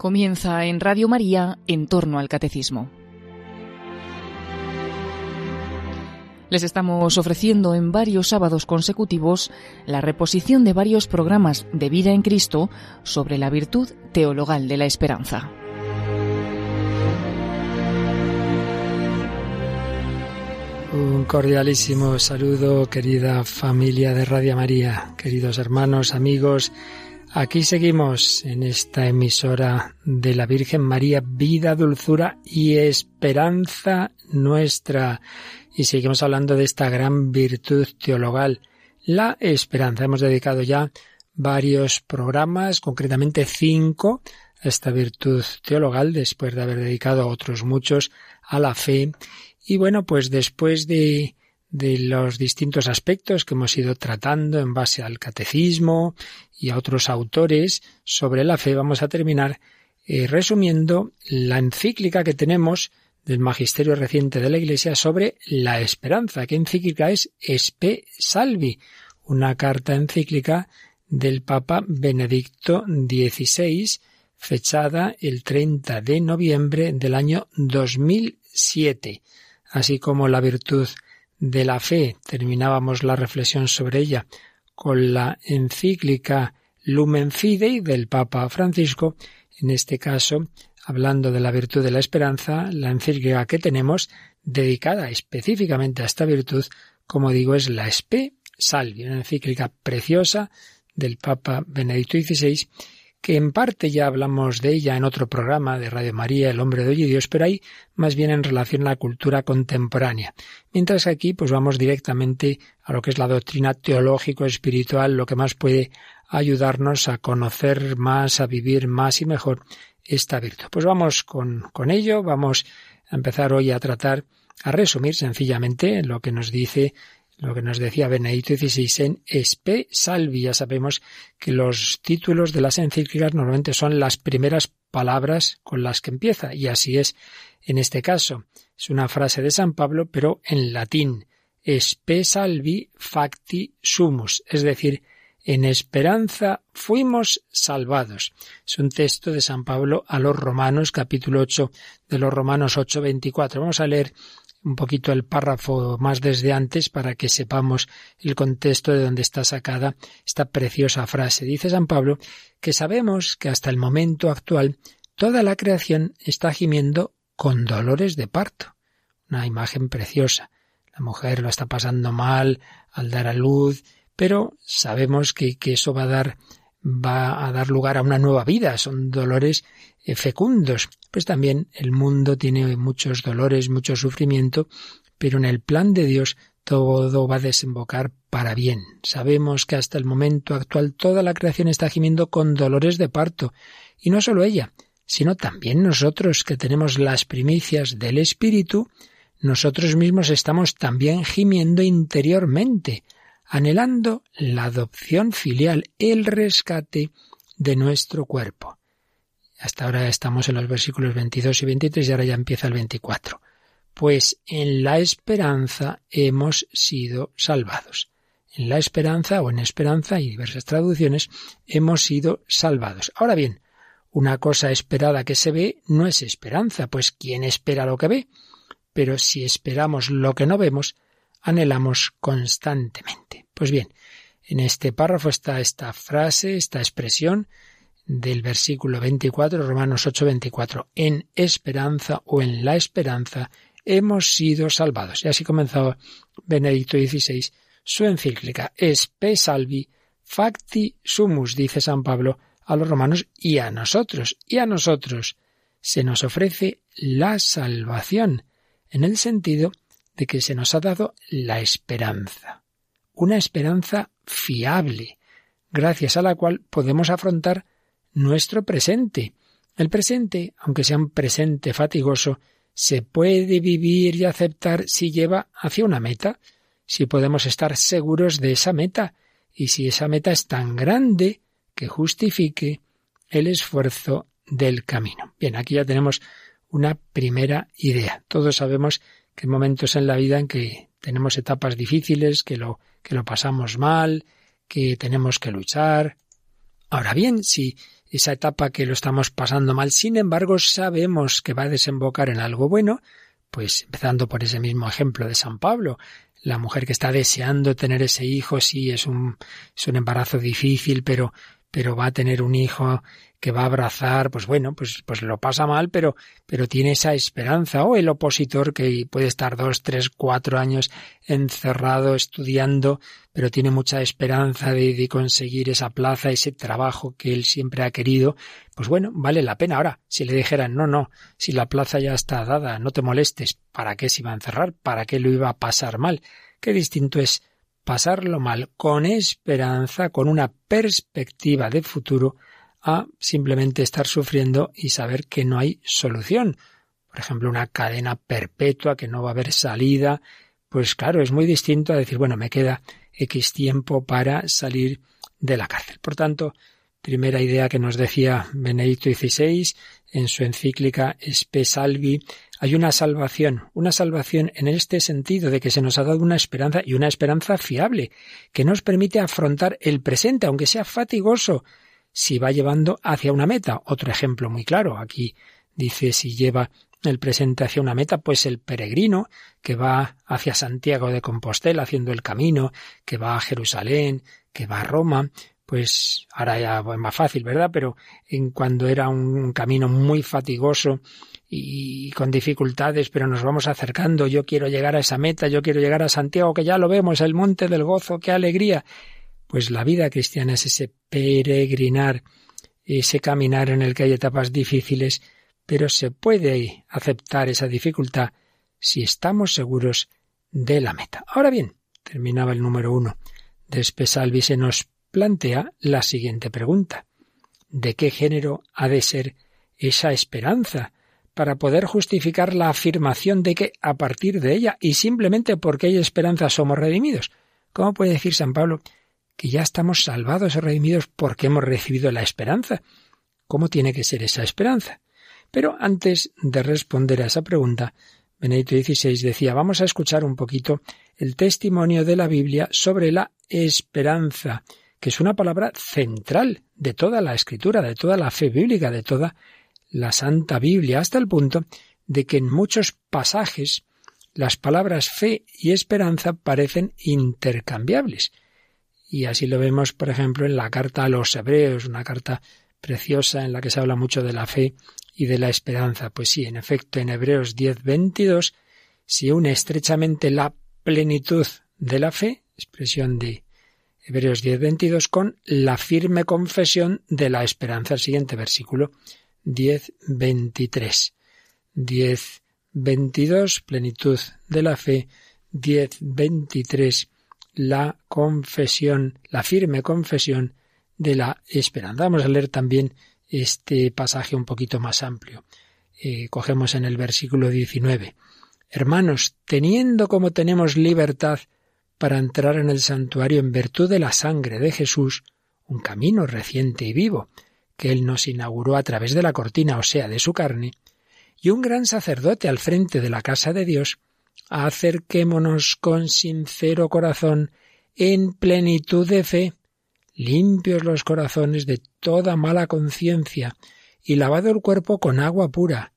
Comienza en Radio María en torno al catecismo. Les estamos ofreciendo en varios sábados consecutivos la reposición de varios programas de vida en Cristo sobre la virtud teologal de la esperanza. Un cordialísimo saludo, querida familia de Radio María, queridos hermanos, amigos, Aquí seguimos en esta emisora de la Virgen María, vida, dulzura y esperanza nuestra. Y seguimos hablando de esta gran virtud teologal, la esperanza. Hemos dedicado ya varios programas, concretamente cinco, a esta virtud teologal, después de haber dedicado otros muchos a la fe. Y bueno, pues después de de los distintos aspectos que hemos ido tratando en base al catecismo y a otros autores sobre la fe, vamos a terminar eh, resumiendo la encíclica que tenemos del magisterio reciente de la Iglesia sobre la esperanza. ¿Qué encíclica es? Espe Salvi, una carta encíclica del Papa Benedicto XVI, fechada el 30 de noviembre del año 2007, así como la virtud de la fe. Terminábamos la reflexión sobre ella con la encíclica Lumen Fidei del Papa Francisco, en este caso hablando de la virtud de la esperanza, la encíclica que tenemos dedicada específicamente a esta virtud, como digo, es la Spe Salvi, una encíclica preciosa del Papa Benedicto XVI que en parte ya hablamos de ella en otro programa de Radio María, El hombre de hoy y Dios, pero ahí más bien en relación a la cultura contemporánea. Mientras aquí pues vamos directamente a lo que es la doctrina teológico-espiritual, lo que más puede ayudarnos a conocer más, a vivir más y mejor esta virtud. Pues vamos con, con ello, vamos a empezar hoy a tratar, a resumir sencillamente lo que nos dice lo que nos decía Benedicto XVI en Espe Salvi. Ya sabemos que los títulos de las encíclicas normalmente son las primeras palabras con las que empieza, y así es en este caso. Es una frase de San Pablo, pero en latín. Espe salvi facti sumus, es decir, en esperanza fuimos salvados. Es un texto de San Pablo a los Romanos, capítulo 8 de los Romanos 8:24. Vamos a leer un poquito el párrafo más desde antes para que sepamos el contexto de donde está sacada esta preciosa frase. Dice San Pablo que sabemos que hasta el momento actual toda la creación está gimiendo con dolores de parto. Una imagen preciosa. La mujer lo está pasando mal al dar a luz, pero sabemos que, que eso va a dar va a dar lugar a una nueva vida. Son dolores fecundos. Pues también el mundo tiene muchos dolores, mucho sufrimiento, pero en el plan de Dios todo va a desembocar para bien. Sabemos que hasta el momento actual toda la creación está gimiendo con dolores de parto, y no solo ella, sino también nosotros que tenemos las primicias del Espíritu, nosotros mismos estamos también gimiendo interiormente, anhelando la adopción filial, el rescate de nuestro cuerpo. Hasta ahora estamos en los versículos 22 y 23 y ahora ya empieza el 24. Pues en la esperanza hemos sido salvados. En la esperanza o en esperanza y diversas traducciones hemos sido salvados. Ahora bien, una cosa esperada que se ve no es esperanza, pues ¿quién espera lo que ve? Pero si esperamos lo que no vemos, anhelamos constantemente. Pues bien, en este párrafo está esta frase, esta expresión del versículo 24, Romanos 8, 24. En esperanza o en la esperanza hemos sido salvados. Y así comenzó Benedicto XVI su encíclica Espe Salvi Facti Sumus, dice San Pablo a los romanos y a nosotros. Y a nosotros se nos ofrece la salvación, en el sentido de que se nos ha dado la esperanza. Una esperanza fiable, gracias a la cual podemos afrontar nuestro presente. El presente, aunque sea un presente fatigoso, se puede vivir y aceptar si lleva hacia una meta, si podemos estar seguros de esa meta y si esa meta es tan grande que justifique el esfuerzo del camino. Bien, aquí ya tenemos una primera idea. Todos sabemos que hay momentos en la vida en que tenemos etapas difíciles, que lo, que lo pasamos mal, que tenemos que luchar. Ahora bien, si esa etapa que lo estamos pasando mal, sin embargo sabemos que va a desembocar en algo bueno, pues empezando por ese mismo ejemplo de San Pablo, la mujer que está deseando tener ese hijo, sí, es un, es un embarazo difícil, pero, pero va a tener un hijo que va a abrazar, pues bueno, pues, pues lo pasa mal, pero, pero tiene esa esperanza. O el opositor que puede estar dos, tres, cuatro años encerrado estudiando, pero tiene mucha esperanza de, de conseguir esa plaza, ese trabajo que él siempre ha querido, pues bueno, vale la pena. Ahora, si le dijeran, no, no, si la plaza ya está dada, no te molestes, ¿para qué se iba a encerrar? ¿Para qué lo iba a pasar mal? Qué distinto es pasarlo mal con esperanza, con una perspectiva de futuro, a simplemente estar sufriendo y saber que no hay solución. Por ejemplo, una cadena perpetua, que no va a haber salida. Pues claro, es muy distinto a decir, bueno, me queda X tiempo para salir de la cárcel. Por tanto, primera idea que nos decía Benedicto XVI en su encíclica Spe Salvi, hay una salvación, una salvación en este sentido de que se nos ha dado una esperanza y una esperanza fiable, que nos permite afrontar el presente, aunque sea fatigoso, si va llevando hacia una meta. Otro ejemplo muy claro. Aquí dice si lleva el presente hacia una meta, pues el peregrino que va hacia Santiago de Compostela haciendo el camino, que va a Jerusalén, que va a Roma, pues ahora ya es más fácil, ¿verdad? Pero en cuando era un camino muy fatigoso y con dificultades, pero nos vamos acercando, yo quiero llegar a esa meta, yo quiero llegar a Santiago, que ya lo vemos, el monte del gozo, qué alegría. Pues la vida cristiana es ese peregrinar, ese caminar en el que hay etapas difíciles, pero se puede aceptar esa dificultad si estamos seguros de la meta. Ahora bien, terminaba el número uno de Espesalvi, se nos plantea la siguiente pregunta. ¿De qué género ha de ser esa esperanza para poder justificar la afirmación de que a partir de ella y simplemente porque hay esperanza somos redimidos? ¿Cómo puede decir San Pablo que ya estamos salvados y redimidos porque hemos recibido la esperanza. ¿Cómo tiene que ser esa esperanza? Pero antes de responder a esa pregunta, Benedicto XVI decía, vamos a escuchar un poquito el testimonio de la Biblia sobre la esperanza, que es una palabra central de toda la escritura, de toda la fe bíblica, de toda la Santa Biblia, hasta el punto de que en muchos pasajes las palabras fe y esperanza parecen intercambiables. Y así lo vemos, por ejemplo, en la carta a los Hebreos, una carta preciosa en la que se habla mucho de la fe y de la esperanza. Pues sí, en efecto, en Hebreos 10, 22 se une estrechamente la plenitud de la fe, expresión de Hebreos 10, 22, con la firme confesión de la esperanza. El siguiente versículo, 10, 23. 10, 22, plenitud de la fe, 10, 23, la confesión, la firme confesión de la esperanza. Vamos a leer también este pasaje un poquito más amplio. Eh, cogemos en el versículo 19. Hermanos, teniendo como tenemos libertad para entrar en el santuario en virtud de la sangre de Jesús, un camino reciente y vivo, que Él nos inauguró a través de la cortina, o sea, de su carne, y un gran sacerdote al frente de la casa de Dios, acerquémonos con sincero corazón, en plenitud de fe, limpios los corazones de toda mala conciencia y lavado el cuerpo con agua pura.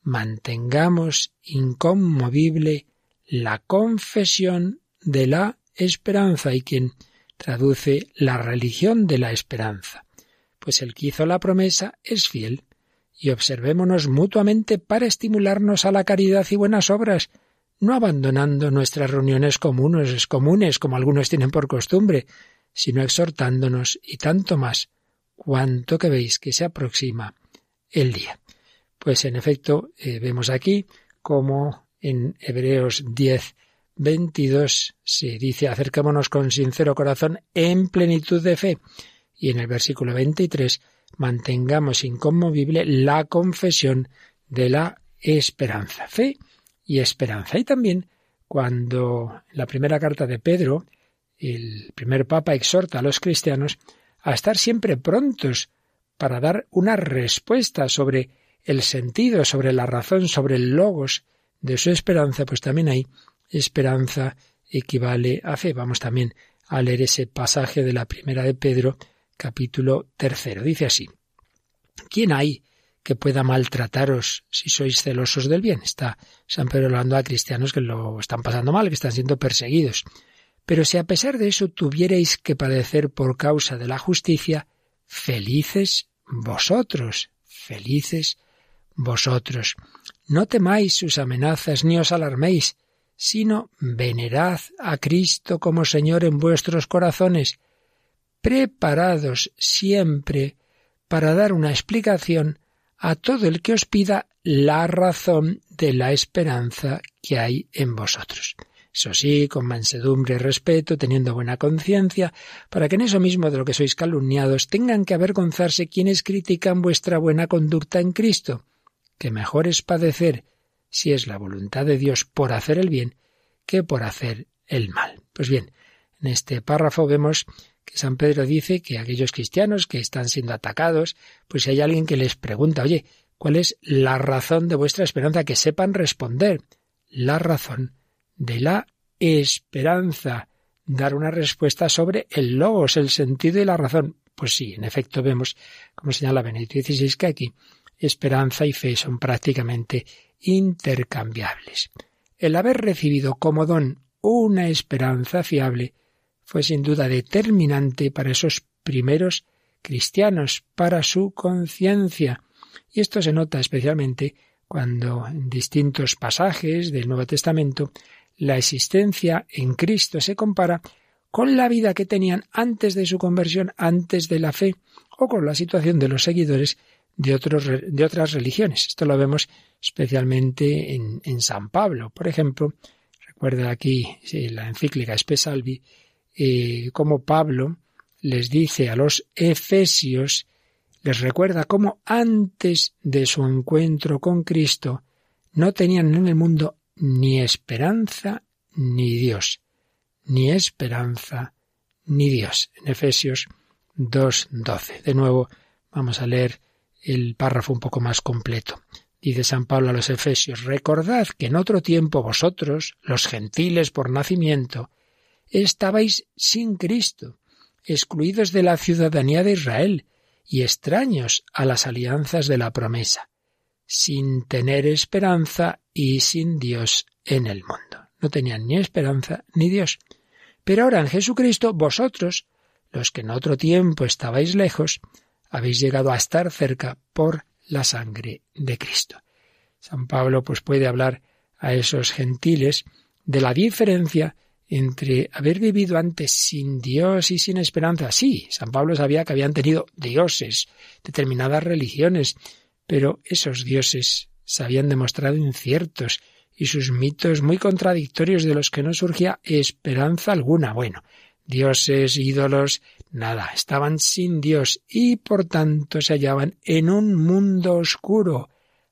Mantengamos inconmovible la confesión de la esperanza y quien traduce la religión de la esperanza. Pues el que hizo la promesa es fiel, y observémonos mutuamente para estimularnos a la caridad y buenas obras, no abandonando nuestras reuniones comunes, comunes como algunos tienen por costumbre, sino exhortándonos y tanto más cuanto que veis que se aproxima el día. Pues en efecto eh, vemos aquí como en Hebreos 10, 22 se dice acercémonos con sincero corazón en plenitud de fe y en el versículo 23 mantengamos inconmovible la confesión de la esperanza. Fe y esperanza. Y también cuando la primera carta de Pedro, el primer papa exhorta a los cristianos a estar siempre prontos para dar una respuesta sobre el sentido, sobre la razón, sobre el logos de su esperanza, pues también hay esperanza equivale a fe. Vamos también a leer ese pasaje de la primera de Pedro, capítulo tercero. Dice así, ¿Quién hay que pueda maltrataros si sois celosos del bien? Está San Pedro hablando a cristianos que lo están pasando mal, que están siendo perseguidos. Pero si a pesar de eso tuvierais que padecer por causa de la justicia, felices vosotros, felices vosotros. No temáis sus amenazas ni os alarméis, sino venerad a Cristo como Señor en vuestros corazones, preparados siempre para dar una explicación a todo el que os pida la razón de la esperanza que hay en vosotros. Eso sí, con mansedumbre y respeto, teniendo buena conciencia, para que en eso mismo de lo que sois calumniados tengan que avergonzarse quienes critican vuestra buena conducta en Cristo, que mejor es padecer, si es la voluntad de Dios, por hacer el bien, que por hacer el mal. Pues bien, en este párrafo vemos que San Pedro dice que aquellos cristianos que están siendo atacados, pues si hay alguien que les pregunta, oye, ¿cuál es la razón de vuestra esperanza? Que sepan responder. La razón de la esperanza. Dar una respuesta sobre el logos, el sentido y la razón. Pues sí, en efecto vemos, como señala Benedicto XVI, que aquí esperanza y fe son prácticamente intercambiables. El haber recibido como don una esperanza fiable fue sin duda determinante para esos primeros cristianos, para su conciencia. Y esto se nota especialmente cuando en distintos pasajes del Nuevo Testamento la existencia en Cristo se compara con la vida que tenían antes de su conversión, antes de la fe, o con la situación de los seguidores de, otros, de otras religiones. Esto lo vemos especialmente en, en San Pablo. Por ejemplo, recuerda aquí la encíclica Espesalvi, eh, como Pablo les dice a los efesios, les recuerda cómo antes de su encuentro con Cristo no tenían en el mundo ni esperanza ni Dios, ni esperanza ni Dios. En Efesios 2.12. De nuevo, vamos a leer el párrafo un poco más completo. Dice San Pablo a los Efesios, recordad que en otro tiempo vosotros, los gentiles por nacimiento, estabais sin Cristo, excluidos de la ciudadanía de Israel y extraños a las alianzas de la promesa, sin tener esperanza y sin Dios en el mundo. No tenían ni esperanza ni Dios. Pero ahora en Jesucristo vosotros, los que en otro tiempo estabais lejos, habéis llegado a estar cerca por la sangre de Cristo. San Pablo pues puede hablar a esos gentiles de la diferencia entre haber vivido antes sin Dios y sin esperanza. Sí, San Pablo sabía que habían tenido dioses, determinadas religiones, pero esos dioses se habían demostrado inciertos y sus mitos muy contradictorios de los que no surgía esperanza alguna. Bueno, dioses, ídolos, nada, estaban sin Dios y por tanto se hallaban en un mundo oscuro,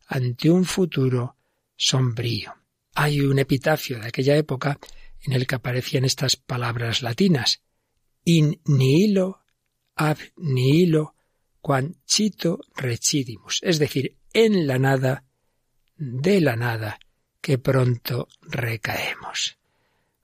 ante un futuro sombrío. Hay un epitafio de aquella época en el que aparecían estas palabras latinas in nihilo ab nihilo quancito recidimus, es decir, en la nada, de la nada, que pronto recaemos.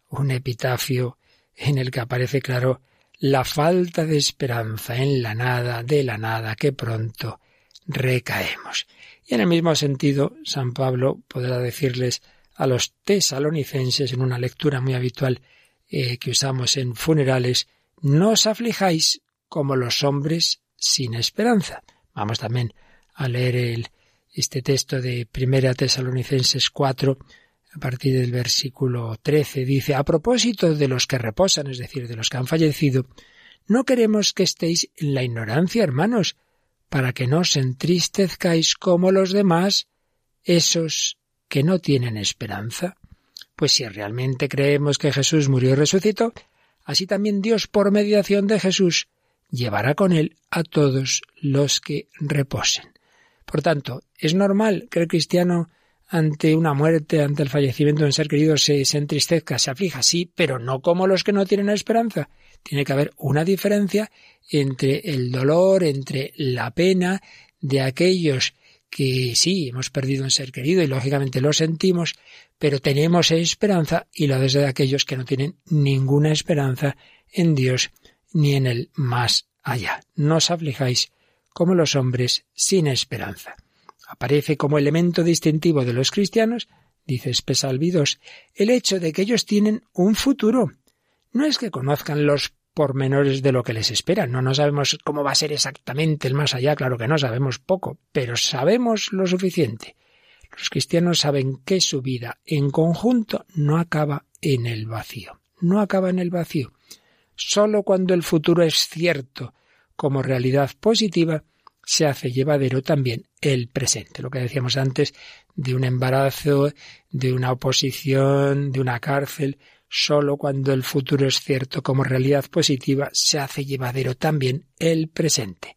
Un epitafio en el que aparece claro la falta de esperanza en la nada, de la nada, que pronto recaemos. Y en el mismo sentido, San Pablo podrá decirles a los tesalonicenses en una lectura muy habitual eh, que usamos en funerales, no os aflijáis como los hombres sin esperanza. Vamos también a leer este texto de Primera Tesalonicenses 4, a partir del versículo 13, dice, a propósito de los que reposan, es decir, de los que han fallecido, no queremos que estéis en la ignorancia, hermanos, para que no os entristezcáis como los demás, esos que no tienen esperanza. Pues si realmente creemos que Jesús murió y resucitó, así también Dios, por mediación de Jesús, llevará con él a todos los que reposen. Por tanto, es normal que el cristiano ante una muerte, ante el fallecimiento de un ser querido, se, entristezca, se aflija, sí, pero no como los que no tienen esperanza. Tiene que haber una diferencia entre el dolor, entre la pena de aquellos que sí, hemos perdido un ser querido y lógicamente lo sentimos, pero tenemos esperanza y lo desde aquellos que no tienen ninguna esperanza en Dios ni en el más allá. No os aflijáis como los hombres sin esperanza. Aparece como elemento distintivo de los cristianos, dice Espesalvidos, el hecho de que ellos tienen un futuro. No es que conozcan los pormenores de lo que les espera. No, no sabemos cómo va a ser exactamente el más allá, claro que no sabemos poco, pero sabemos lo suficiente. Los cristianos saben que su vida en conjunto no acaba en el vacío. No acaba en el vacío. Solo cuando el futuro es cierto como realidad positiva, se hace llevadero también el presente. Lo que decíamos antes de un embarazo, de una oposición, de una cárcel, solo cuando el futuro es cierto como realidad positiva, se hace llevadero también el presente.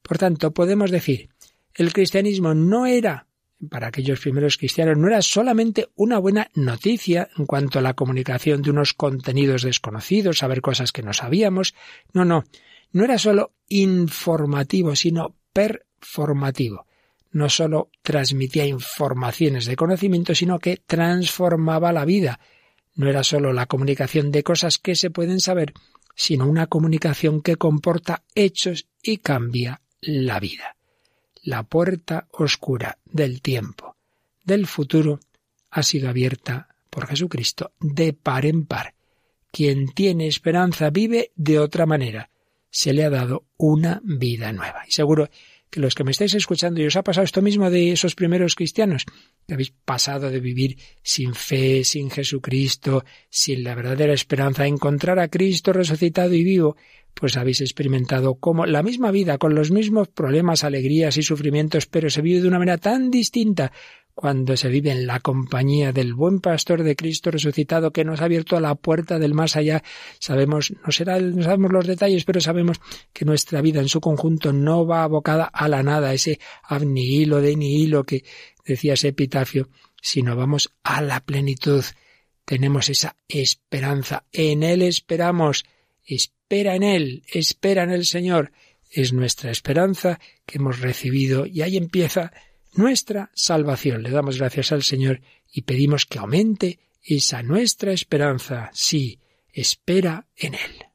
Por tanto, podemos decir, el cristianismo no era para aquellos primeros cristianos no era solamente una buena noticia en cuanto a la comunicación de unos contenidos desconocidos, saber cosas que no sabíamos. No, no, no era solo informativo, sino performativo. No solo transmitía informaciones de conocimiento, sino que transformaba la vida. No era solo la comunicación de cosas que se pueden saber, sino una comunicación que comporta hechos y cambia la vida la puerta oscura del tiempo, del futuro, ha sido abierta por Jesucristo de par en par. Quien tiene esperanza vive de otra manera. Se le ha dado una vida nueva. Y seguro que los que me estáis escuchando y os ha pasado esto mismo de esos primeros cristianos, que habéis pasado de vivir sin fe, sin Jesucristo, sin la verdadera esperanza, de encontrar a Cristo resucitado y vivo, pues habéis experimentado como la misma vida, con los mismos problemas, alegrías y sufrimientos, pero se vive de una manera tan distinta cuando se vive en la compañía del buen pastor de Cristo resucitado que nos ha abierto la puerta del más allá. Sabemos, no será, no sabemos los detalles, pero sabemos que nuestra vida en su conjunto no va abocada a la nada, ese abnihilo de nihilo que decía ese epitafio, sino vamos a la plenitud. Tenemos esa esperanza. En Él esperamos espera en Él, espera en el Señor. Es nuestra esperanza que hemos recibido y ahí empieza nuestra salvación. Le damos gracias al Señor y pedimos que aumente esa nuestra esperanza. Sí, espera en Él.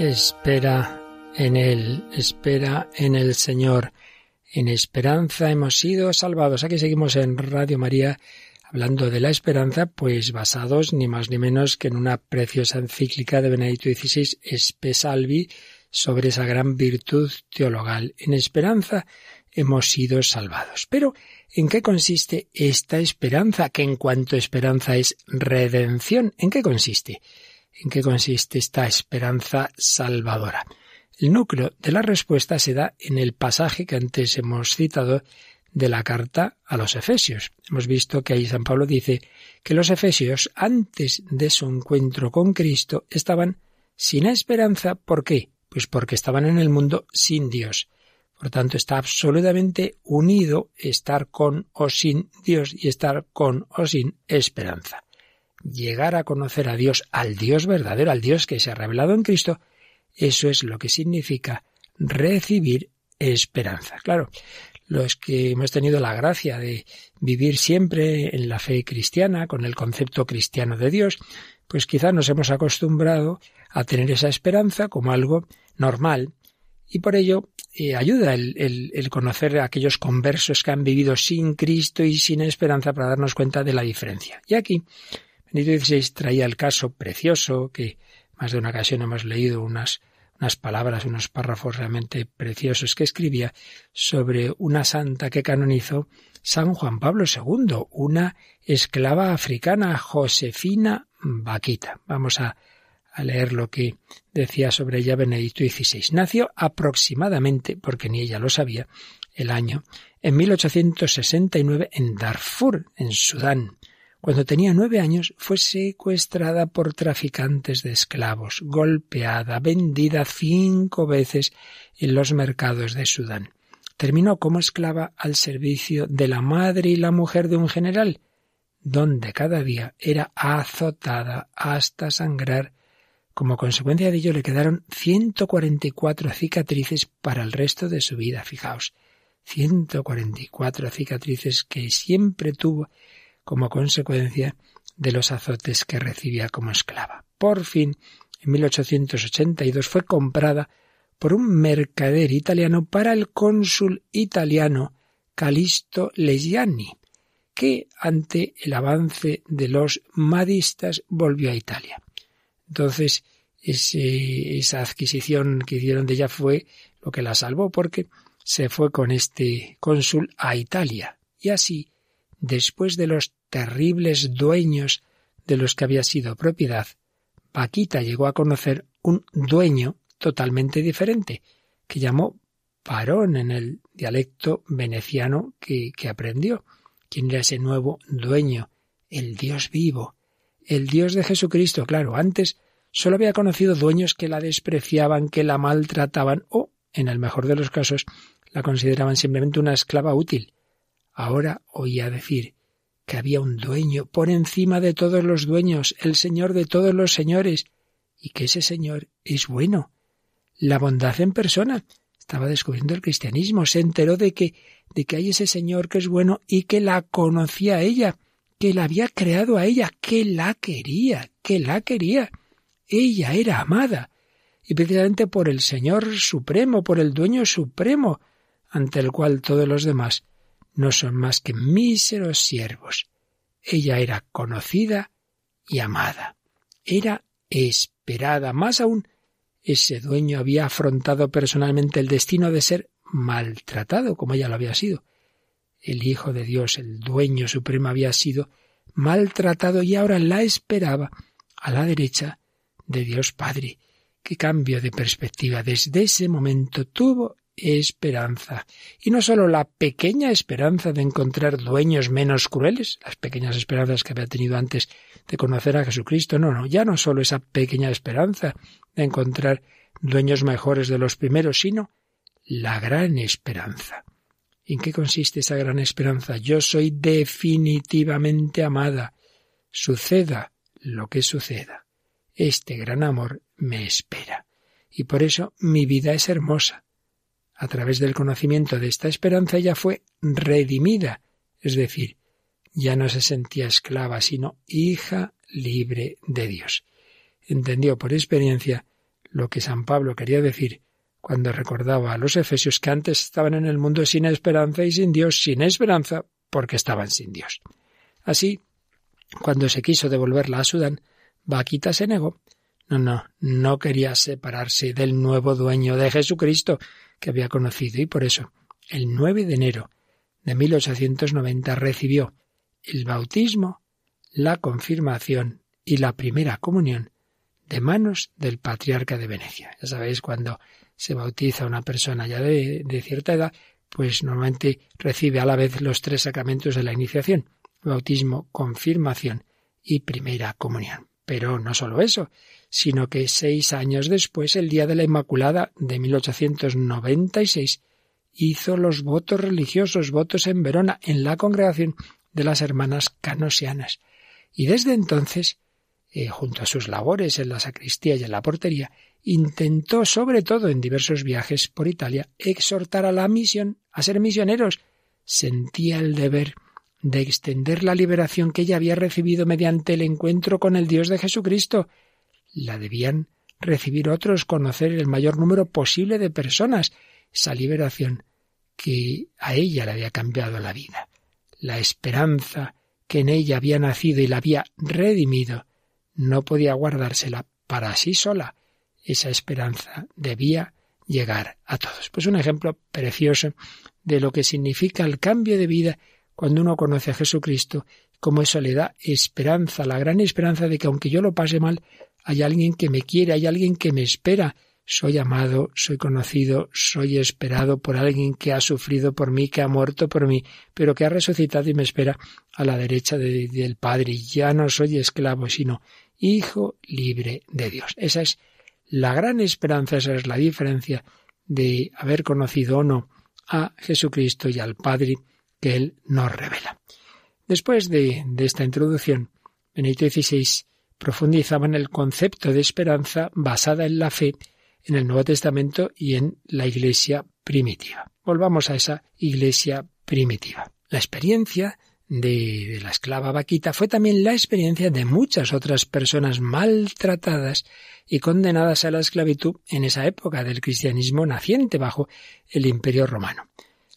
Espera en Él, espera en el Señor. En esperanza hemos sido salvados. Aquí seguimos en Radio María hablando de la esperanza, pues basados ni más ni menos que en una preciosa encíclica de Benedicto XVI, Espe Salvi, sobre esa gran virtud teologal. En esperanza hemos sido salvados. Pero, ¿en qué consiste esta esperanza? Que en cuanto esperanza es redención, ¿en qué consiste? ¿En qué consiste esta esperanza salvadora? El núcleo de la respuesta se da en el pasaje que antes hemos citado de la carta a los Efesios. Hemos visto que ahí San Pablo dice que los Efesios, antes de su encuentro con Cristo, estaban sin esperanza. ¿Por qué? Pues porque estaban en el mundo sin Dios. Por tanto, está absolutamente unido estar con o sin Dios y estar con o sin esperanza. Llegar a conocer a Dios, al Dios verdadero, al Dios que se ha revelado en Cristo, eso es lo que significa recibir esperanza. Claro, los que hemos tenido la gracia de vivir siempre en la fe cristiana, con el concepto cristiano de Dios, pues quizá nos hemos acostumbrado a tener esa esperanza como algo normal, y por ello eh, ayuda el, el, conocer a aquellos conversos que han vivido sin Cristo y sin esperanza para darnos cuenta de la diferencia. Y aquí, Benito XVI traía el caso precioso que más de una ocasión hemos leído unas, unas palabras, unos párrafos realmente preciosos que escribía sobre una santa que canonizó San Juan Pablo II, una esclava africana, Josefina Vaquita. Vamos a a leer lo que decía sobre ella Benedicto XVI. Nació aproximadamente, porque ni ella lo sabía, el año, en 1869 en Darfur, en Sudán. Cuando tenía nueve años fue secuestrada por traficantes de esclavos, golpeada, vendida cinco veces en los mercados de Sudán. Terminó como esclava al servicio de la madre y la mujer de un general, donde cada día era azotada hasta sangrar como consecuencia de ello le quedaron 144 cicatrices para el resto de su vida, fijaos. 144 cicatrices que siempre tuvo como consecuencia de los azotes que recibía como esclava. Por fin, en 1882 fue comprada por un mercader italiano para el cónsul italiano Calisto Legiani, que ante el avance de los madistas volvió a Italia. Entonces, esa adquisición que hicieron de ella fue lo que la salvó porque se fue con este cónsul a Italia. Y así, después de los terribles dueños de los que había sido propiedad, Paquita llegó a conocer un dueño totalmente diferente, que llamó Parón en el dialecto veneciano que, aprendió. ¿Quién era ese nuevo dueño? El Dios vivo, el Dios de Jesucristo, claro, antes solo había conocido dueños que la despreciaban, que la maltrataban o, en el mejor de los casos, la consideraban simplemente una esclava útil. Ahora oía decir que había un dueño por encima de todos los dueños, el Señor de todos los señores, y que ese Señor es bueno. La bondad en persona. Estaba descubriendo el cristianismo, se enteró de que, de que hay ese Señor que es bueno y que la conocía a ella que la había creado a ella, que la quería, que la quería. Ella era amada, y precisamente por el Señor Supremo, por el Dueño Supremo, ante el cual todos los demás no son más que míseros siervos. Ella era conocida y amada. Era esperada. Más aún, ese dueño había afrontado personalmente el destino de ser maltratado, como ella lo había sido el Hijo de Dios, el dueño supremo, había sido maltratado y ahora la esperaba a la derecha de Dios Padre. Qué cambio de perspectiva. Desde ese momento tuvo esperanza. Y no sólo la pequeña esperanza de encontrar dueños menos crueles, las pequeñas esperanzas que había tenido antes de conocer a Jesucristo, no, no, ya no sólo esa pequeña esperanza de encontrar dueños mejores de los primeros, sino la gran esperanza ¿En qué consiste esa gran esperanza? Yo soy definitivamente amada. Suceda lo que suceda. Este gran amor me espera. Y por eso mi vida es hermosa. A través del conocimiento de esta esperanza ella fue redimida, es decir, ya no se sentía esclava, sino hija libre de Dios. Entendió por experiencia lo que San Pablo quería decir cuando recordaba a los efesios que antes estaban en el mundo sin esperanza y sin Dios, sin esperanza, porque estaban sin Dios. Así, cuando se quiso devolverla a Sudán, Vaquita se negó. No, no, no quería separarse del nuevo dueño de Jesucristo que había conocido y por eso, el 9 de enero de 1890 recibió el bautismo, la confirmación y la primera comunión de manos del patriarca de Venecia. Ya sabéis, cuando se bautiza una persona ya de, de cierta edad, pues normalmente recibe a la vez los tres sacramentos de la iniciación, bautismo, confirmación y primera comunión. Pero no solo eso, sino que seis años después, el día de la Inmaculada de 1896, hizo los votos religiosos, votos en Verona, en la congregación de las hermanas canosianas. Y desde entonces, eh, junto a sus labores en la sacristía y en la portería, intentó, sobre todo en diversos viajes por Italia, exhortar a la misión, a ser misioneros. Sentía el deber de extender la liberación que ella había recibido mediante el encuentro con el Dios de Jesucristo. La debían recibir otros, conocer el mayor número posible de personas, esa liberación que a ella le había cambiado la vida. La esperanza que en ella había nacido y la había redimido, no podía guardársela para sí sola. Esa esperanza debía llegar a todos. Pues un ejemplo precioso de lo que significa el cambio de vida cuando uno conoce a Jesucristo, como eso le da esperanza, la gran esperanza de que aunque yo lo pase mal, hay alguien que me quiere, hay alguien que me espera. Soy amado, soy conocido, soy esperado por alguien que ha sufrido por mí, que ha muerto por mí, pero que ha resucitado y me espera a la derecha del Padre. Ya no soy esclavo, sino hijo libre de Dios. Esa es la gran esperanza, esa es la diferencia de haber conocido o no a Jesucristo y al Padre que Él nos revela. Después de, esta introducción, Benito XVI profundizaba en el concepto de esperanza basada en la fe en el Nuevo Testamento y en la Iglesia primitiva. Volvamos a esa Iglesia primitiva. La experiencia de, la esclava vaquita fue también la experiencia de muchas otras personas maltratadas y condenadas a la esclavitud en esa época del cristianismo naciente bajo el imperio romano.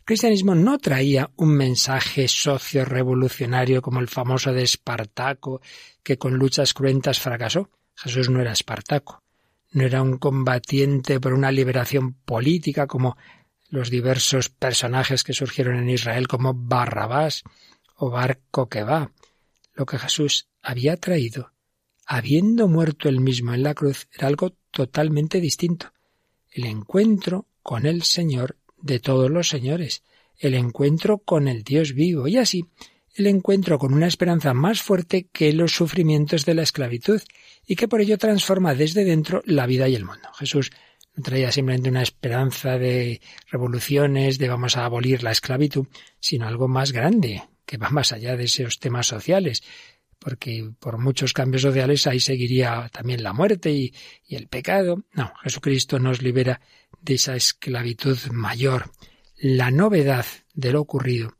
Cristianismo no traía un mensaje socio-revolucionario como el famoso de Espartaco, que con luchas cruentas fracasó. Jesús no era Espartaco, no era un combatiente por una liberación política como los diversos personajes que surgieron en Israel como Barrabás o Bar va. Lo que Jesús había traído, habiendo muerto él mismo en la cruz, era algo totalmente distinto. El encuentro con el Señor de todos los señores, el encuentro con el Dios vivo y así el encuentro con una esperanza más fuerte que los sufrimientos de la esclavitud y que por ello transforma desde dentro la vida y el mundo. Jesús no traía simplemente una esperanza de revoluciones, de vamos a abolir la esclavitud, sino algo más grande, que va más allá de esos temas sociales, porque por muchos cambios sociales ahí seguiría también la muerte y, y el pecado. No, Jesucristo nos libera de esa esclavitud mayor. La novedad de lo ocurrido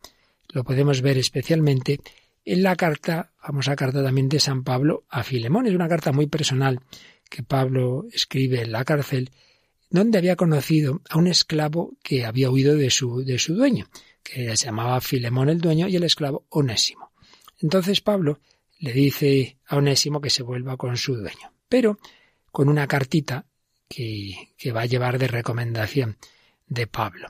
lo podemos ver especialmente en la carta, famosa carta también de San Pablo a Filemón. Es una carta muy personal que Pablo escribe en la cárcel, donde había conocido a un esclavo que había huido de su, de su dueño, que se llamaba Filemón el dueño y el esclavo Onésimo. Entonces Pablo le dice a Onésimo que se vuelva con su dueño, pero con una cartita que, va a llevar de recomendación de Pablo,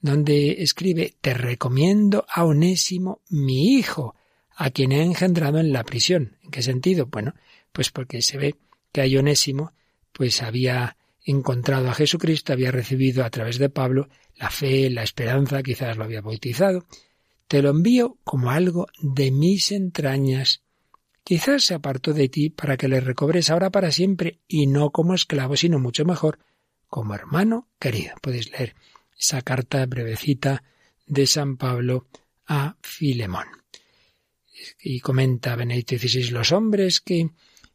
donde escribe, te recomiendo a Onésimo, mi hijo, a quien he engendrado en la prisión. ¿En qué sentido? Bueno, pues porque se ve que a Onésimo pues había encontrado a Jesucristo, había recibido a través de Pablo la fe, la esperanza, quizás lo había bautizado. Te lo envío como algo de mis entrañas, Quizás se apartó de ti para que le recobres ahora para siempre, y no como esclavo, sino mucho mejor, como hermano querido. Podéis leer esa carta brevecita de San Pablo a Filemón. Y comenta Benedicto XVI, los hombres que,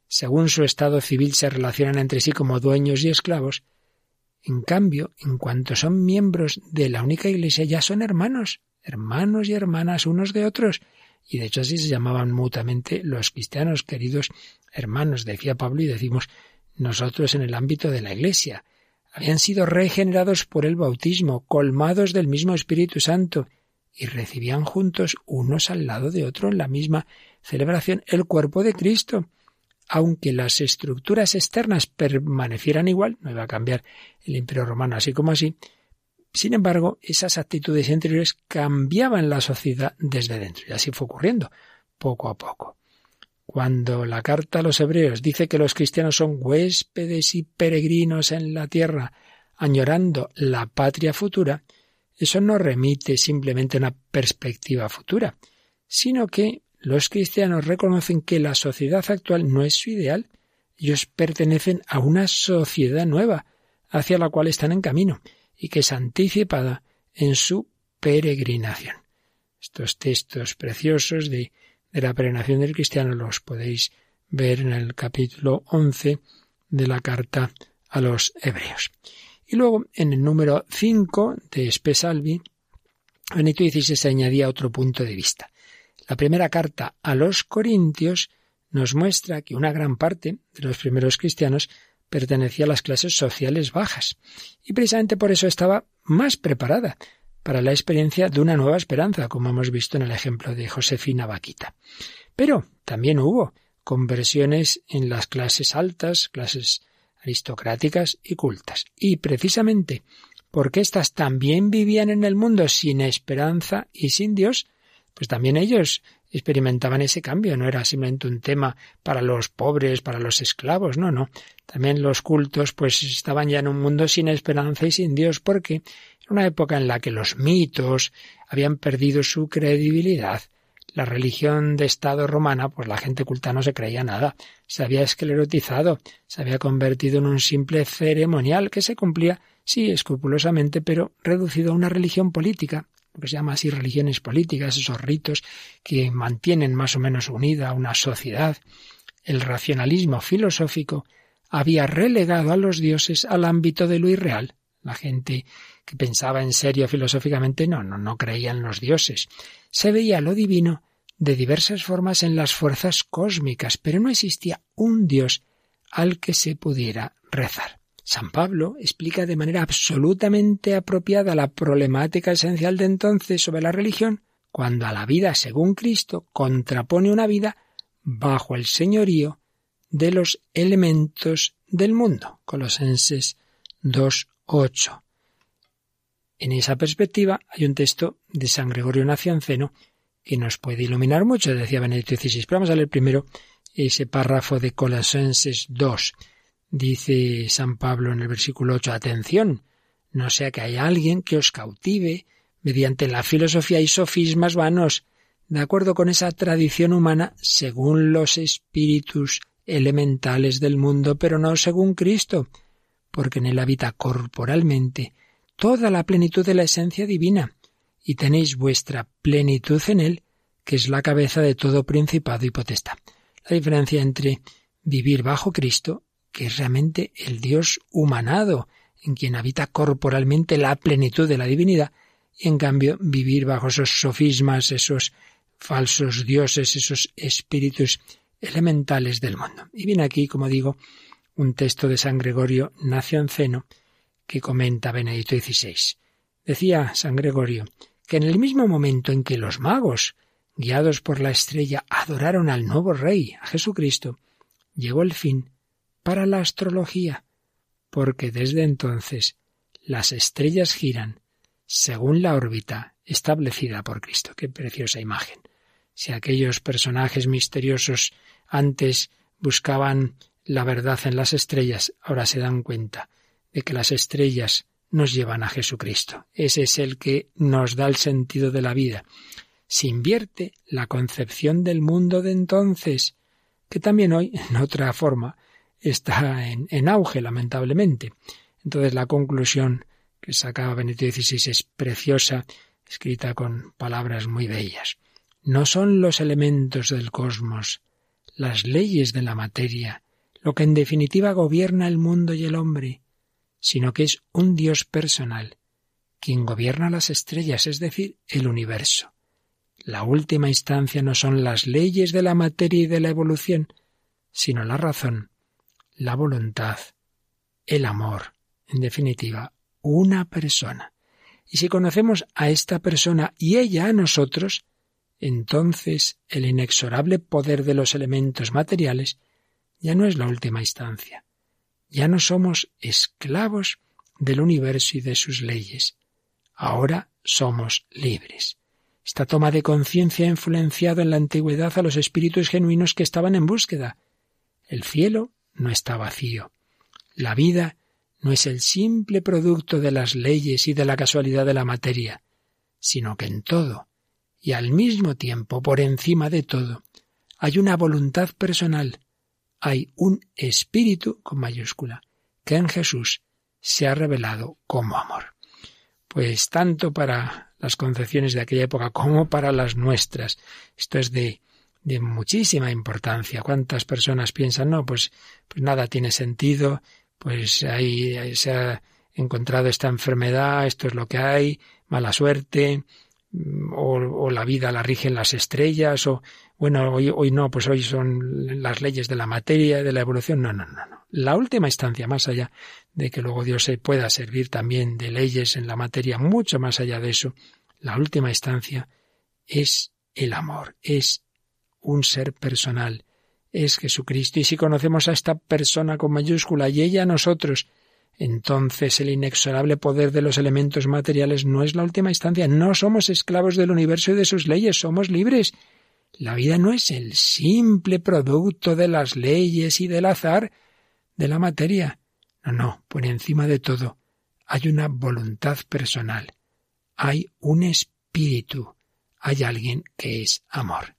según su estado civil, se relacionan entre sí como dueños y esclavos, en cambio, en cuanto son miembros de la única Iglesia, ya son hermanos, hermanos y hermanas unos de otros, y de hecho así se llamaban mutuamente los cristianos, queridos hermanos, decía Pablo, y decimos nosotros en el ámbito de la Iglesia. Habían sido regenerados por el bautismo, colmados del mismo Espíritu Santo, y recibían juntos unos al lado de otro en la misma celebración el cuerpo de Cristo. Aunque las estructuras externas permanecieran igual, no iba a cambiar el imperio romano así como así, sin embargo, esas actitudes interiores cambiaban la sociedad desde dentro, y así fue ocurriendo, poco a poco. Cuando la carta a los hebreos dice que los cristianos son huéspedes y peregrinos en la tierra, añorando la patria futura, eso no remite simplemente a una perspectiva futura, sino que los cristianos reconocen que la sociedad actual no es su ideal, ellos pertenecen a una sociedad nueva, hacia la cual están en camino, y que es anticipada en su peregrinación. Estos textos preciosos de de la peregrinación del cristiano los podéis ver en el capítulo 11 de la carta a los hebreos. Y luego, en el número 5 de Espesalvi, Benito XVI se añadía otro punto de vista. La primera carta a los Corintios nos muestra que una gran parte de los primeros cristianos pertenecía a las clases sociales bajas, y precisamente por eso estaba más preparada para la experiencia de una nueva esperanza, como hemos visto en el ejemplo de Josefina Vaquita. Pero también hubo conversiones en las clases altas, clases aristocráticas y cultas. Y precisamente porque éstas también vivían en el mundo sin esperanza y sin Dios, pues también ellos experimentaban ese cambio, no era simplemente un tema para los pobres, para los esclavos, no, no. También los cultos pues estaban ya en un mundo sin esperanza y sin Dios, porque una época en la que los mitos habían perdido su credibilidad. La religión de Estado romana, pues la gente culta no se creía nada, se había esclerotizado, se había convertido en un simple ceremonial que se cumplía, sí, escrupulosamente, pero reducido a una religión política, lo que se llama así religiones políticas, esos ritos que mantienen más o menos unida a una sociedad. El racionalismo filosófico había relegado a los dioses al ámbito de lo irreal. La gente que pensaba en serio filosóficamente, no, no, no creía en los dioses. Se veía lo divino de diversas formas en las fuerzas cósmicas, pero no existía un dios al que se pudiera rezar. San Pablo explica de manera absolutamente apropiada la problemática esencial de entonces sobre la religión, cuando a la vida según Cristo contrapone una vida bajo el señorío de los elementos del mundo. Colosenses 2.8. En esa perspectiva hay un texto de San Gregorio Nacianceno que nos puede iluminar mucho, decía Benedicto XVI. Pero vamos a leer primero ese párrafo de Colosenses 2. Dice San Pablo en el versículo 8, atención, no sea que haya alguien que os cautive mediante la filosofía y sofismas vanos, de acuerdo con esa tradición humana según los espíritus elementales del mundo, pero no según Cristo, porque en él habita corporalmente toda la plenitud de la esencia divina, y tenéis vuestra plenitud en él, que es la cabeza de todo principado y potestad. La diferencia entre vivir bajo Cristo, que es realmente el Dios humanado, en quien habita corporalmente la plenitud de la divinidad, y en cambio vivir bajo esos sofismas, esos falsos dioses, esos espíritus elementales del mundo. Y viene aquí, como digo, un texto de San Gregorio Nacianceno, que comenta Benedito XVI. Decía San Gregorio que en el mismo momento en que los magos, guiados por la estrella, adoraron al nuevo Rey, a Jesucristo, llegó el fin para la astrología, porque desde entonces las estrellas giran según la órbita establecida por Cristo. Qué preciosa imagen. Si aquellos personajes misteriosos antes buscaban la verdad en las estrellas, ahora se dan cuenta de que las estrellas nos llevan a Jesucristo. Ese es el que nos da el sentido de la vida. Se invierte la concepción del mundo de entonces, que también hoy, en otra forma, está en, en auge, lamentablemente. Entonces la conclusión que sacaba Benedicto XVI es preciosa, escrita con palabras muy bellas. No son los elementos del cosmos, las leyes de la materia, lo que en definitiva gobierna el mundo y el hombre, sino que es un Dios personal, quien gobierna las estrellas, es decir, el universo. La última instancia no son las leyes de la materia y de la evolución, sino la razón, la voluntad, el amor, en definitiva, una persona. Y si conocemos a esta persona y ella a nosotros, entonces el inexorable poder de los elementos materiales ya no es la última instancia. Ya no somos esclavos del universo y de sus leyes. Ahora somos libres. Esta toma de conciencia ha influenciado en la antigüedad a los espíritus genuinos que estaban en búsqueda. El cielo no está vacío. La vida no es el simple producto de las leyes y de la casualidad de la materia, sino que en todo, y al mismo tiempo por encima de todo, hay una voluntad personal, hay un espíritu con mayúscula, que en Jesús se ha revelado como amor. Pues tanto para las concepciones de aquella época como para las nuestras. Esto es de, de muchísima importancia. ¿Cuántas personas piensan, no, pues, pues nada tiene sentido, pues ahí se ha encontrado esta enfermedad, esto es lo que hay, mala suerte, mm, o, la vida la rigen las estrellas, o bueno, hoy, hoy no, pues hoy son las leyes de la materia, de la evolución. No, no, no, no. La última instancia, más allá de que luego Dios se pueda servir también de leyes en la materia, mucho más allá de eso, la última instancia es el amor, es un ser personal, es Jesucristo. Y si conocemos a esta persona con mayúscula y ella a nosotros, entonces el inexorable poder de los elementos materiales no es la última instancia. No somos esclavos del universo y de sus leyes, somos libres. La vida no es el simple producto de las leyes y del azar de la materia. No, no, por encima de todo hay una voluntad personal, hay un espíritu, hay alguien que es amor.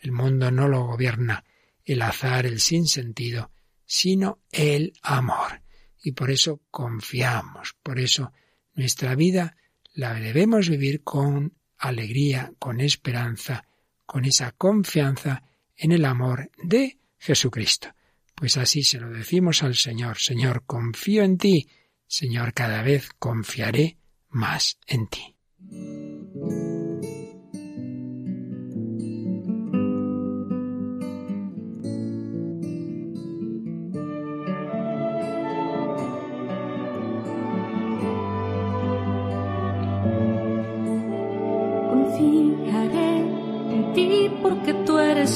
El mundo no lo gobierna el azar, el sinsentido, sino el amor. Y por eso confiamos, por eso nuestra vida la debemos vivir con alegría, con esperanza, con esa confianza en el amor de Jesucristo. Pues así se lo decimos al Señor, Señor, confío en ti, Señor, cada vez confiaré más en ti.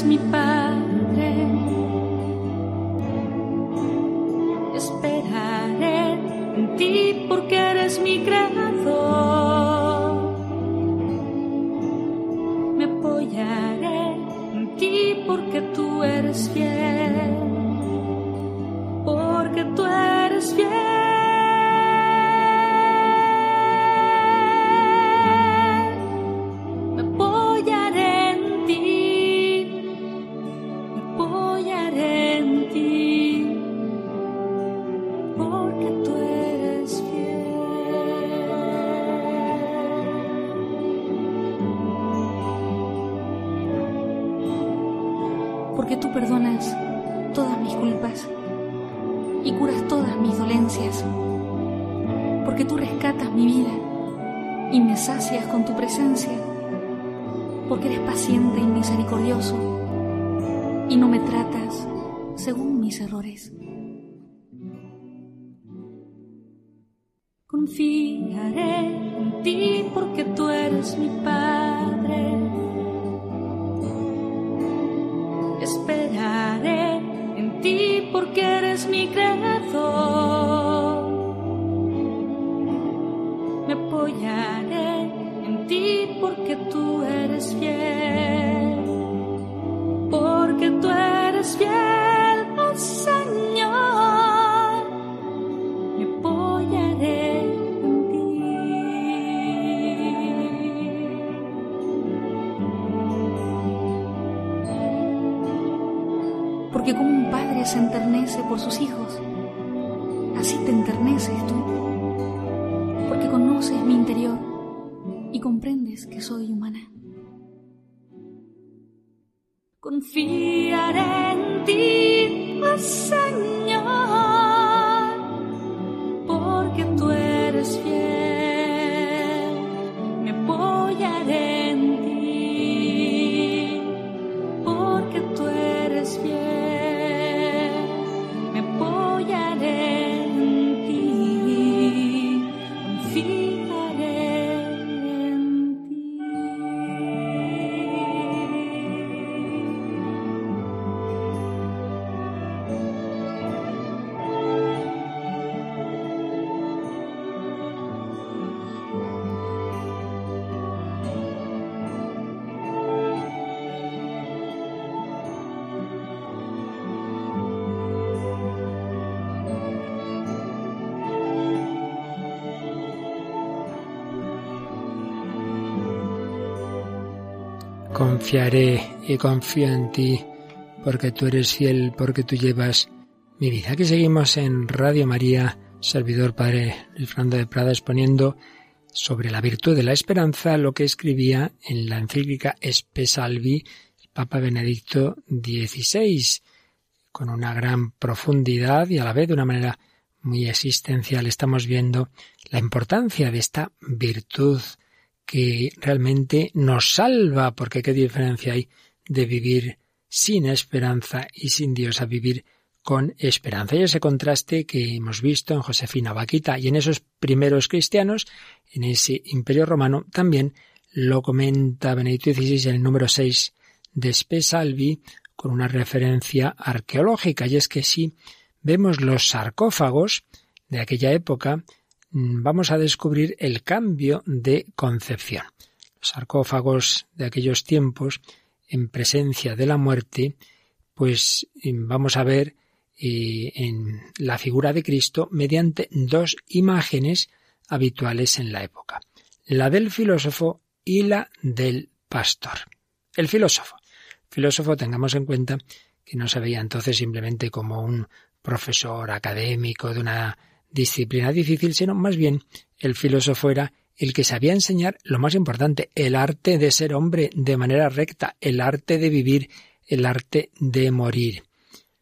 Mi Padre. Confiaré y confío en ti, porque tú eres fiel, porque tú llevas mi vida. Aquí seguimos en Radio María, servidor Padre Luis Fernando de Prada, exponiendo sobre la virtud de la esperanza lo que escribía en la encíclica Espesalvi el Papa Benedicto XVI, con una gran profundidad y a la vez de una manera muy existencial estamos viendo la importancia de esta virtud que realmente nos salva, porque qué diferencia hay de vivir sin esperanza y sin Dios a vivir con esperanza. Y ese contraste que hemos visto en Josefina Vaquita y en esos primeros cristianos, en ese imperio romano, también lo comenta Benedicto XVI en el número 6 de Spesalvi con una referencia arqueológica. Y es que si vemos los sarcófagos de aquella época, vamos a descubrir el cambio de concepción. Los sarcófagos de aquellos tiempos, en presencia de la muerte, pues mm, vamos a ver eh, en la figura de Cristo mediante dos imágenes habituales en la época, la del filósofo y la del pastor. El filósofo. Filósofo, tengamos en cuenta que no se veía entonces simplemente como un profesor académico de una disciplina difícil, sino más bien el filósofo era el que sabía enseñar lo más importante, el arte de ser hombre de manera recta, el arte de vivir, el arte de morir.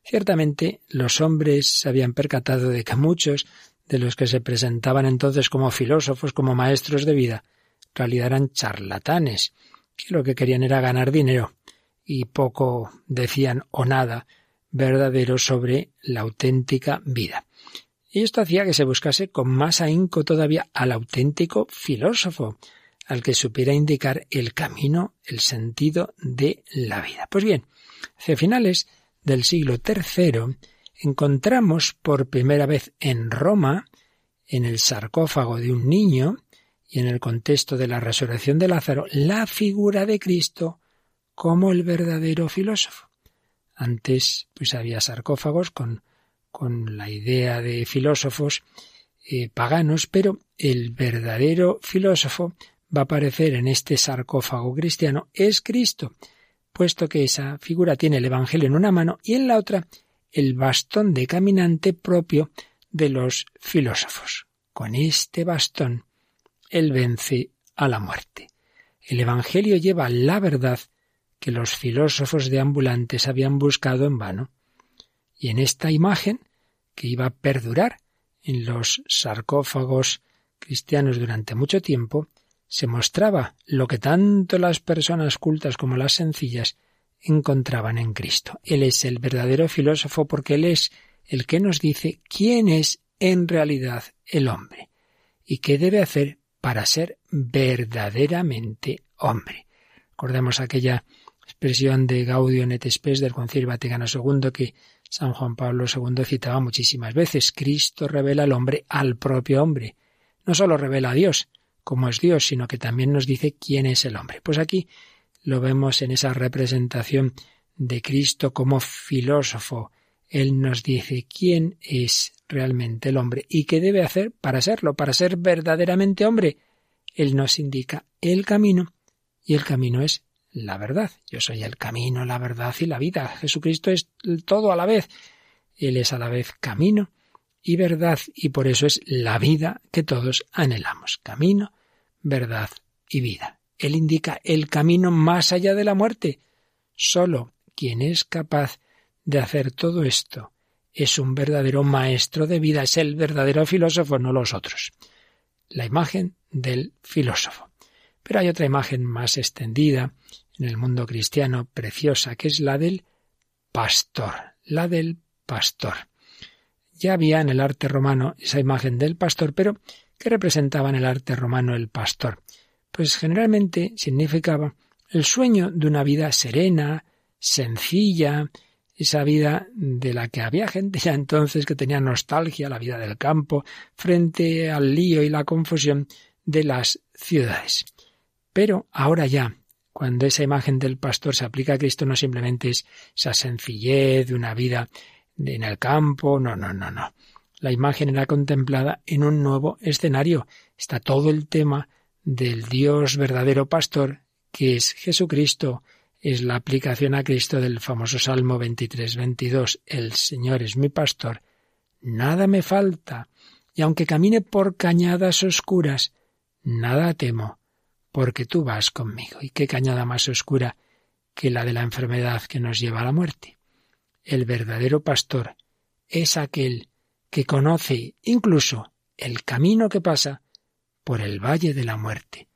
Ciertamente los hombres se habían percatado de que muchos de los que se presentaban entonces como filósofos, como maestros de vida, en realidad eran charlatanes, que lo que querían era ganar dinero y poco decían o nada verdadero sobre la auténtica vida. Y esto hacía que se buscase con más ahínco todavía al auténtico filósofo, al que supiera indicar el camino, el sentido de la vida. Pues bien, hacia finales del siglo III encontramos por primera vez en Roma, en el sarcófago de un niño y en el contexto de la resurrección de Lázaro, la figura de Cristo como el verdadero filósofo. Antes, pues había sarcófagos con con la idea de filósofos eh, paganos, pero el verdadero filósofo va a aparecer en este sarcófago cristiano es Cristo, puesto que esa figura tiene el Evangelio en una mano y en la otra el bastón de caminante propio de los filósofos. Con este bastón él vence a la muerte. El Evangelio lleva la verdad que los filósofos de ambulantes habían buscado en vano. Y en esta imagen, que iba a perdurar en los sarcófagos cristianos durante mucho tiempo, se mostraba lo que tanto las personas cultas como las sencillas encontraban en Cristo. Él es el verdadero filósofo porque Él es el que nos dice quién es en realidad el hombre y qué debe hacer para ser verdaderamente hombre. Recordemos aquella expresión de Gaudio et Spes del Concilio Vaticano II que San Juan Pablo II citaba muchísimas veces. Cristo revela al hombre al propio hombre. No solo revela a Dios, como es Dios, sino que también nos dice quién es el hombre. Pues aquí lo vemos en esa representación de Cristo como filósofo. Él nos dice quién es realmente el hombre y qué debe hacer para serlo, para ser verdaderamente hombre. Él nos indica el camino y el camino es la verdad. Yo soy el camino, la verdad y la vida. Jesucristo es todo a la vez. Él es a la vez camino y verdad y por eso es la vida que todos anhelamos. Camino, verdad y vida. Él indica el camino más allá de la muerte. Solo quien es capaz de hacer todo esto es un verdadero maestro de vida, es el verdadero filósofo, no los otros. La imagen del filósofo. Pero hay otra imagen más extendida en el mundo cristiano preciosa, que es la del pastor, la del pastor. Ya había en el arte romano esa imagen del pastor, pero ¿qué representaba en el arte romano el pastor? Pues generalmente significaba el sueño de una vida serena, sencilla, esa vida de la que había gente ya entonces que tenía nostalgia, la vida del campo, frente al lío y la confusión de las ciudades. Pero ahora ya, cuando esa imagen del pastor se aplica a Cristo, no simplemente es esa sencillez de una vida en el campo, no, no, no, no. La imagen era contemplada en un nuevo escenario. Está todo el tema del Dios verdadero pastor que es Jesucristo, es la aplicación a Cristo del famoso Salmo 23, 22. El Señor es mi pastor, nada me falta, y aunque camine por cañadas oscuras, nada temo, porque tú vas conmigo. ¿Y qué cañada más oscura que la de la enfermedad que nos lleva a la muerte? El verdadero pastor es aquel que conoce incluso el camino que pasa por el valle de la muerte.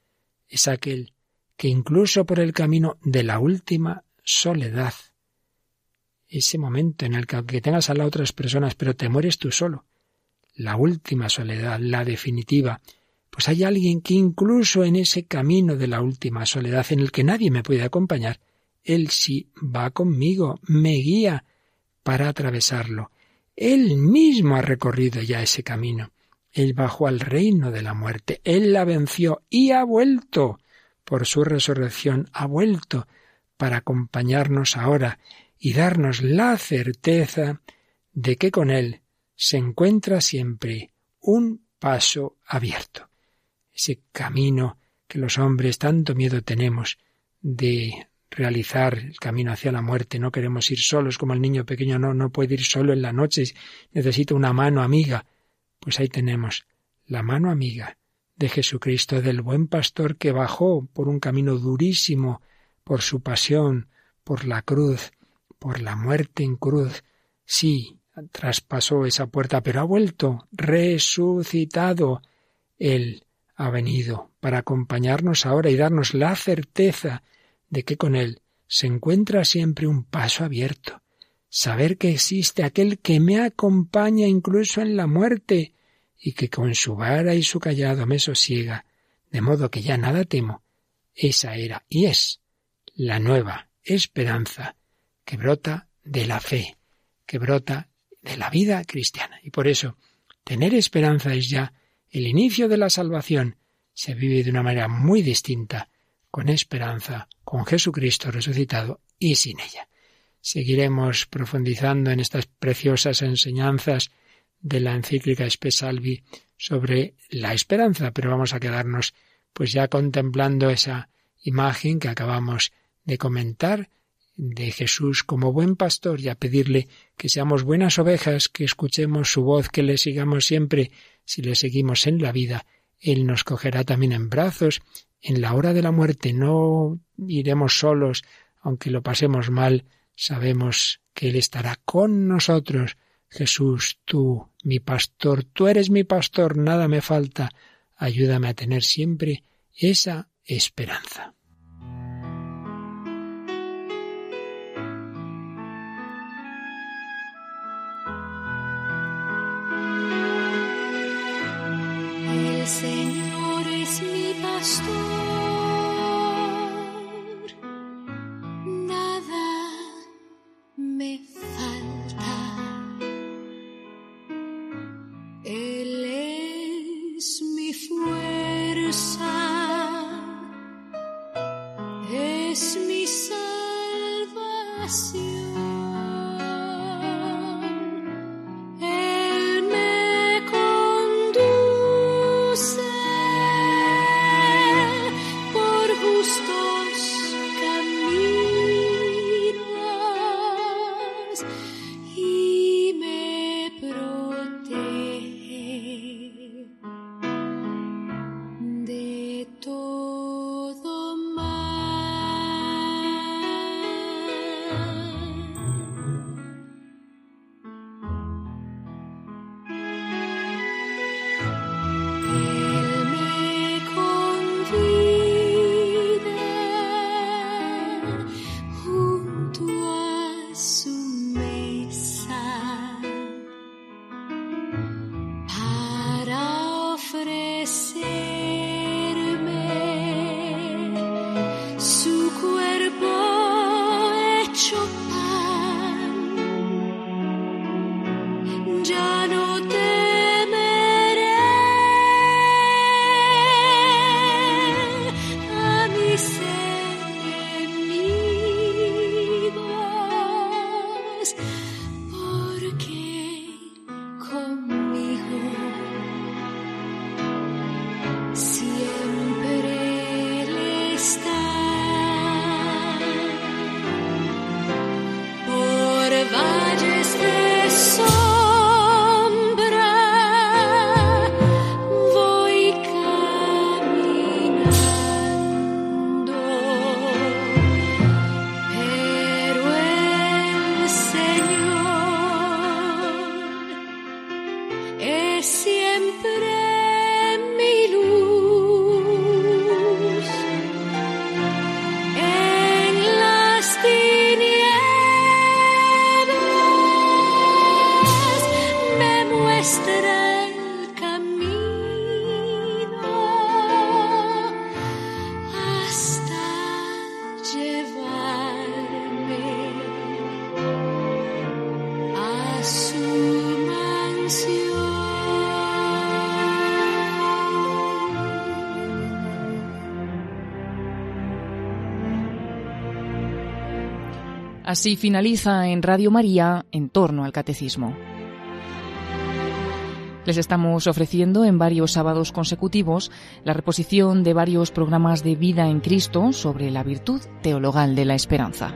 Es aquel que incluso por el camino de la última soledad, ese momento en el que aunque tengas a las otras personas, pero te mueres tú solo, la última soledad, la definitiva, pues hay alguien que incluso en ese camino de la última soledad en el que nadie me puede acompañar, Él sí va conmigo, me guía para atravesarlo. Él mismo ha recorrido ya ese camino. Él bajó al reino de la muerte, Él la venció y ha vuelto. Por su resurrección ha vuelto para acompañarnos ahora y darnos la certeza de que con Él se encuentra siempre un paso abierto. Ese camino que los hombres tanto miedo tenemos de realizar el camino hacia la muerte. No queremos ir solos como el niño pequeño no, no puede ir solo en la noche, necesita una mano amiga. Pues ahí tenemos la mano amiga de Jesucristo, del buen pastor que bajó por un camino durísimo, por su pasión, por la cruz, por la muerte en cruz. Sí, traspasó esa puerta, pero ha vuelto, resucitado. Él ha venido para acompañarnos ahora y darnos la certeza de que con Él se encuentra siempre un paso abierto, saber que existe aquel que me acompaña incluso en la muerte y que con su vara y su callado me sosiega, de modo que ya nada temo. Esa era y es la nueva esperanza que brota de la fe, que brota de la vida cristiana. Y por eso, tener esperanza es ya el inicio de la salvación. Se vive de una manera muy distinta, con esperanza, con Jesucristo resucitado y sin ella. Seguiremos profundizando en estas preciosas enseñanzas de la encíclica Espesalvi sobre la esperanza, pero vamos a quedarnos pues ya contemplando esa imagen que acabamos de comentar de Jesús como buen pastor y a pedirle que seamos buenas ovejas, que escuchemos su voz, que le sigamos siempre. Si le seguimos en la vida, Él nos cogerá también en brazos. En la hora de la muerte no iremos solos, aunque lo pasemos mal, sabemos que Él estará con nosotros. Jesús, tú, mi pastor, tú eres mi pastor, nada me falta. Ayúdame a tener siempre esa esperanza. Señor es mi pastor. Así finaliza en Radio María en torno al catecismo. Les estamos ofreciendo en varios sábados consecutivos la reposición de varios programas de vida en Cristo sobre la virtud teologal de la esperanza.